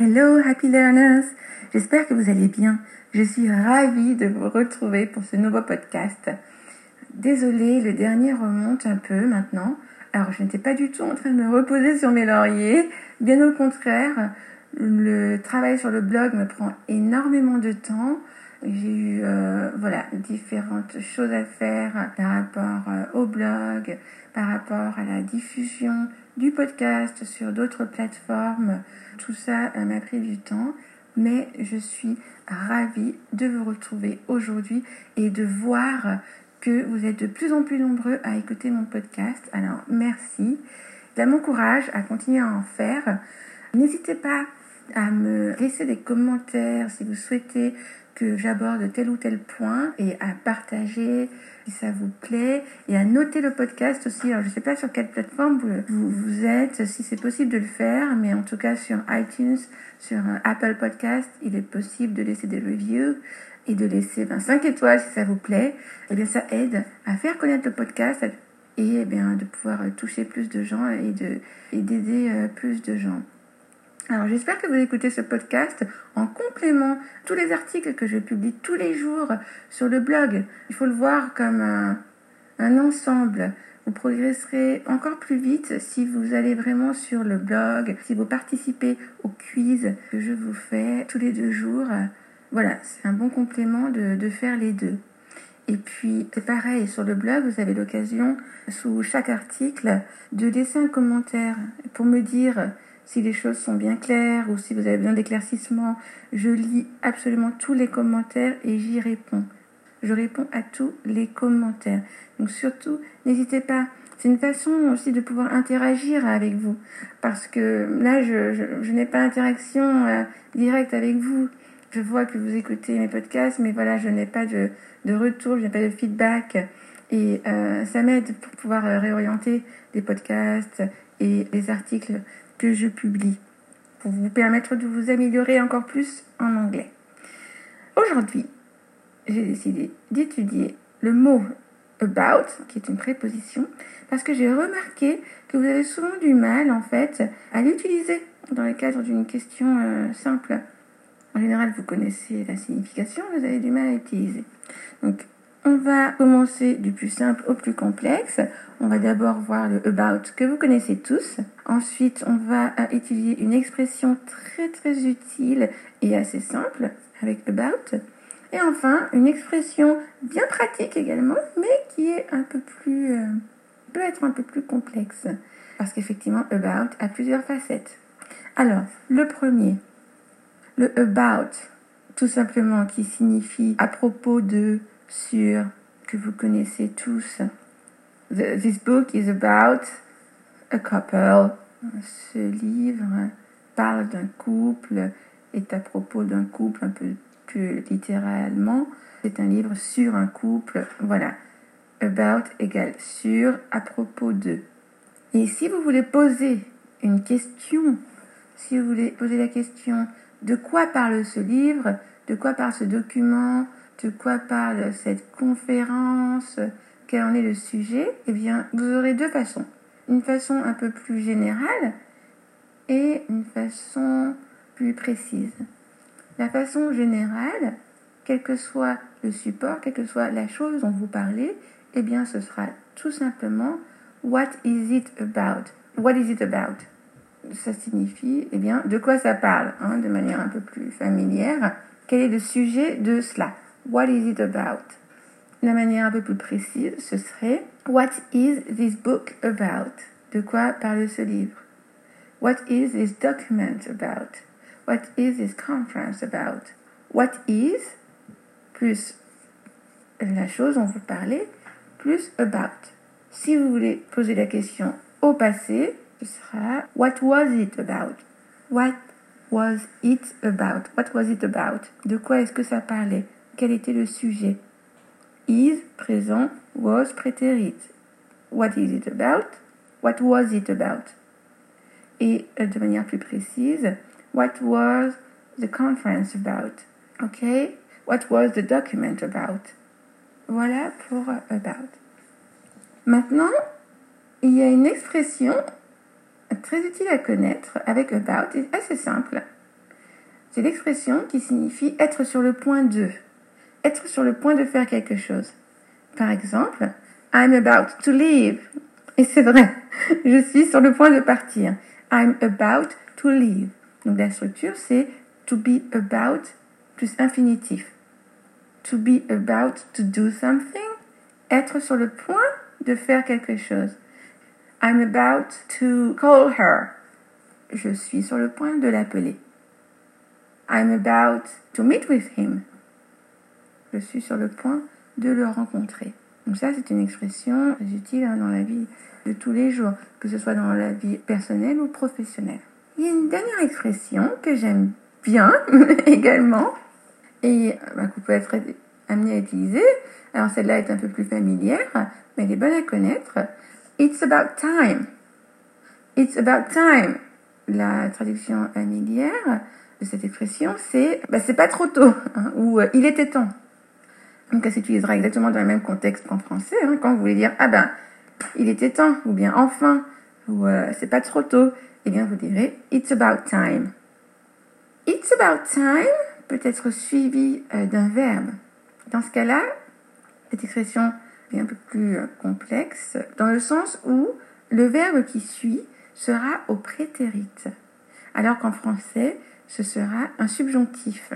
Hello Happy Learners J'espère que vous allez bien. Je suis ravie de vous retrouver pour ce nouveau podcast. Désolée, le dernier remonte un peu maintenant. Alors je n'étais pas du tout en train de me reposer sur mes lauriers. Bien au contraire, le travail sur le blog me prend énormément de temps. J'ai eu euh, voilà différentes choses à faire par rapport euh, au blog, par rapport à la diffusion du podcast sur d'autres plateformes. Tout ça m'a pris du temps, mais je suis ravie de vous retrouver aujourd'hui et de voir que vous êtes de plus en plus nombreux à écouter mon podcast. Alors merci. Ça m'encourage à continuer à en faire. N'hésitez pas à me laisser des commentaires si vous souhaitez que j'aborde tel ou tel point et à partager si ça vous plaît et à noter le podcast aussi. Alors je ne sais pas sur quelle plateforme vous, vous, êtes, si c'est possible de le faire, mais en tout cas sur iTunes, sur euh, Apple Podcast, il est possible de laisser des reviews et de laisser 5 étoiles si ça vous plaît. Et eh bien ça aide à faire connaître le podcast et eh bien de pouvoir toucher plus de gens et d'aider euh, plus de gens. Alors j'espère que vous écoutez ce podcast en complément tous les articles que je publie tous les jours sur le blog. Il faut le voir comme un, ensemble. Vous progresserez encore plus vite si vous allez vraiment sur le blog, si vous participez au quiz que je vous fais tous les deux jours. Voilà, c'est un bon complément de, de faire les deux. Et puis, c'est pareil, sur le blog, vous avez l'occasion, sous chaque article, de laisser un commentaire pour me dire si les choses sont bien claires ou si vous avez besoin d'éclaircissement. Je lis absolument tous les commentaires et j'y réponds. Je réponds à tous les commentaires. Donc surtout, n'hésitez pas. C'est une façon aussi de pouvoir interagir avec vous. Parce que là, je, n'ai pas d'interaction euh, directe avec vous. Je vois que vous écoutez mes podcasts, mais voilà, je n'ai pas de, retour, je n'ai pas de feedback. Et euh, ça m'aide pour pouvoir euh, réorienter les podcasts et les articles que je publie pour vous permettre de vous améliorer encore plus en anglais. Aujourd'hui, j'ai décidé d'étudier le mot about, qui est une préposition, parce que j'ai remarqué que vous avez souvent du mal, en fait, à l'utiliser dans le cadre d'une question euh, simple. En général, vous connaissez la signification, vous avez du mal à l'utiliser. Donc, on va commencer du plus simple au plus complexe. On va d'abord voir le about que vous connaissez tous. Ensuite, on va étudier une expression très très utile et assez simple avec about. Et enfin, une expression bien pratique également, mais qui est un peu plus, euh, peut être un peu plus complexe. Parce qu'effectivement, about a plusieurs facettes. Alors, le premier, le about, tout simplement, qui signifie à propos de, sur, que vous connaissez tous. this book is about a couple. Ce livre parle d'un couple, est à propos d'un couple un peu plus littéralement. C'est un livre sur un couple. Voilà. About égale sur, à propos de. Et si vous voulez poser une question, si vous voulez poser la question de quoi parle ce livre, de quoi parle ce document, de quoi parle cette conférence, quel en est le sujet, eh bien, vous aurez deux façons. Une façon un peu plus générale et une façon plus précise. La façon générale, quel que soit le support, quelle que soit la chose dont vous parlez, eh bien, ce sera tout simplement What is it about? What is it about? Ça signifie, eh bien, de quoi ça parle, hein, de manière un peu plus familière. Quel est le sujet de cela? What is it about? La manière un peu plus précise, ce serait What is this book about? De quoi parle ce livre? What is this document about? What is this conference about? What is plus la chose dont vous parlez plus about? Si vous voulez poser la question au passé, ce sera What was it about? What was it about? What was it about? De quoi est-ce que ça parlait? Quel était le sujet? Is, présent, was, prétérite. What is it about? What was it about? Et euh, de manière plus précise, what was the conference about? Ok? What was the document about? Voilà pour euh, about. Maintenant, il y a une expression très utile à connaître avec about, et assez simple. C'est l'expression qui signifie être sur le point de. Être sur le point de faire quelque chose. Par exemple, I'm about to leave. Et c'est vrai, je suis sur le point de partir. I'm about to leave. Donc la structure, c'est to be about plus infinitif. To be about to do something. Être sur le point de faire quelque chose. I'm about to call her. Je suis sur le point de l'appeler. I'm about to meet with him. Je suis sur le point de le rencontrer. Donc ça, c'est une expression utile hein, dans la vie de tous les jours, que ce soit dans la vie personnelle ou professionnelle. Il y a une dernière expression que j'aime bien également et bah, que vous pouvez être amené à utiliser. Alors celle-là est un peu plus familière, mais elle est bonne à connaître. It's about time. It's about time. La traduction familière de cette expression, c'est bah, c'est pas trop tôt hein, ou euh, il était temps. Donc elle s'utilisera exactement dans le même contexte qu'en français, hein, quand vous voulez dire ah ben il était temps ou bien enfin ou euh, c'est pas trop tôt, eh bien vous direz it's about time. It's about time peut être suivi euh, d'un verbe. Dans ce cas-là, cette expression est un peu plus complexe dans le sens où le verbe qui suit sera au prétérite, alors qu'en français, ce sera un subjonctif.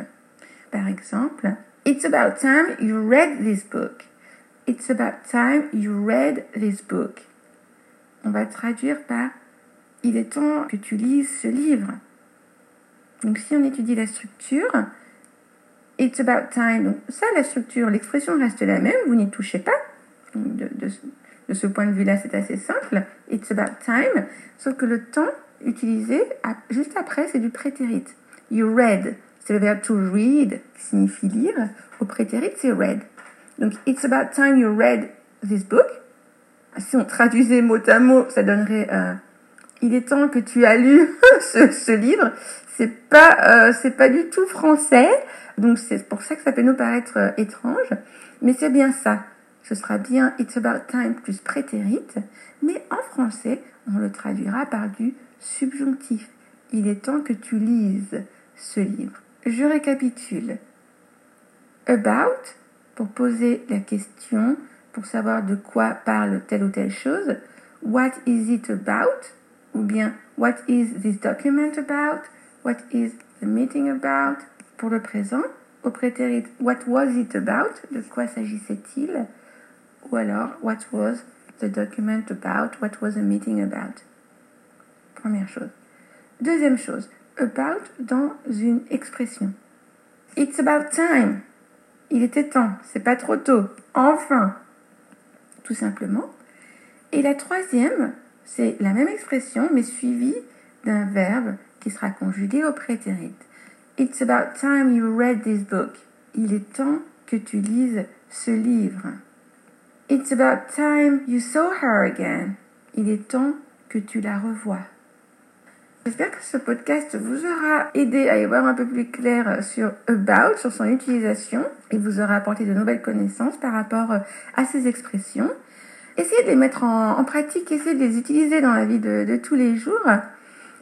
Par exemple, It's about time you read this book. It's about time you read this book. On va traduire par Il est temps que tu lises ce livre. Donc si on étudie la structure, It's about time. Donc ça, la structure, l'expression reste la même, vous n'y touchez pas. De, de, ce point de vue-là, c'est assez simple. It's about time. Sauf que le temps utilisé juste après, c'est du prétérit. You read, c'est le verbe to read, qui signifie lire. Au prétérit, c'est read. Donc, it's about time you read this book. Si on traduisait mot à mot, ça donnerait euh, il est temps que tu as lu ce, ce livre. C'est pas, euh, c'est pas du tout français. Donc, c'est pour ça que ça peut nous paraître euh, étrange. Mais c'est bien ça. Ce sera bien it's about time plus prétérit. Mais en français, on le traduira par du subjonctif. Il est temps que tu lises ce livre. Je récapitule. About, pour poser la question, pour savoir de quoi parle telle ou telle chose. What is it about? Ou bien What is this document about? What is the meeting about? Pour le présent, au prétérit What was it about? De quoi s'agissait-il? Ou alors What was the document about? What was the meeting about? Première chose. Deuxième chose, about dans une expression. It's about time. Il était temps, c'est pas trop tôt. Enfin. Tout simplement. Et la troisième, c'est la même expression, mais suivie d'un verbe qui sera conjugué au prétérit. It's about time you read this book. Il est temps que tu lises ce livre. It's about time you saw her again. Il est temps que tu la revois. J'espère que ce podcast vous aura aidé à y voir un peu plus clair sur About, sur son utilisation, et vous aura apporté de nouvelles connaissances par rapport à ces expressions. Essayez de les mettre en, pratique, essayez de les utiliser dans la vie de, tous les jours.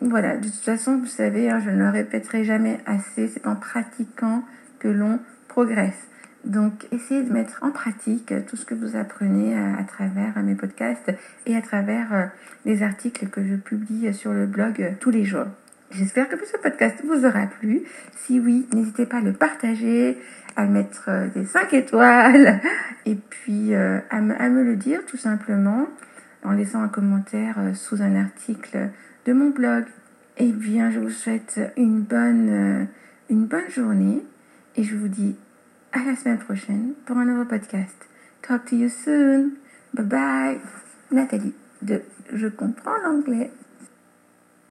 Voilà, de toute façon, vous savez, hein, je ne le répéterai jamais assez, c'est en pratiquant que l'on progresse. Donc, essayez de mettre en pratique tout ce que vous apprenez à, travers mes podcasts et à travers euh, les articles que je publie sur le blog euh, tous les jours. J'espère que ce podcast vous aura plu. Si oui, n'hésitez pas à le partager, à mettre euh, des 5 étoiles et puis à me, le dire tout simplement en laissant un commentaire sous un article de mon blog. Eh bien, je vous souhaite une bonne, une bonne journée et je vous dis à la semaine prochaine pour un nouveau podcast. Talk to you soon. Bye bye. Nathalie de Je comprends l'anglais.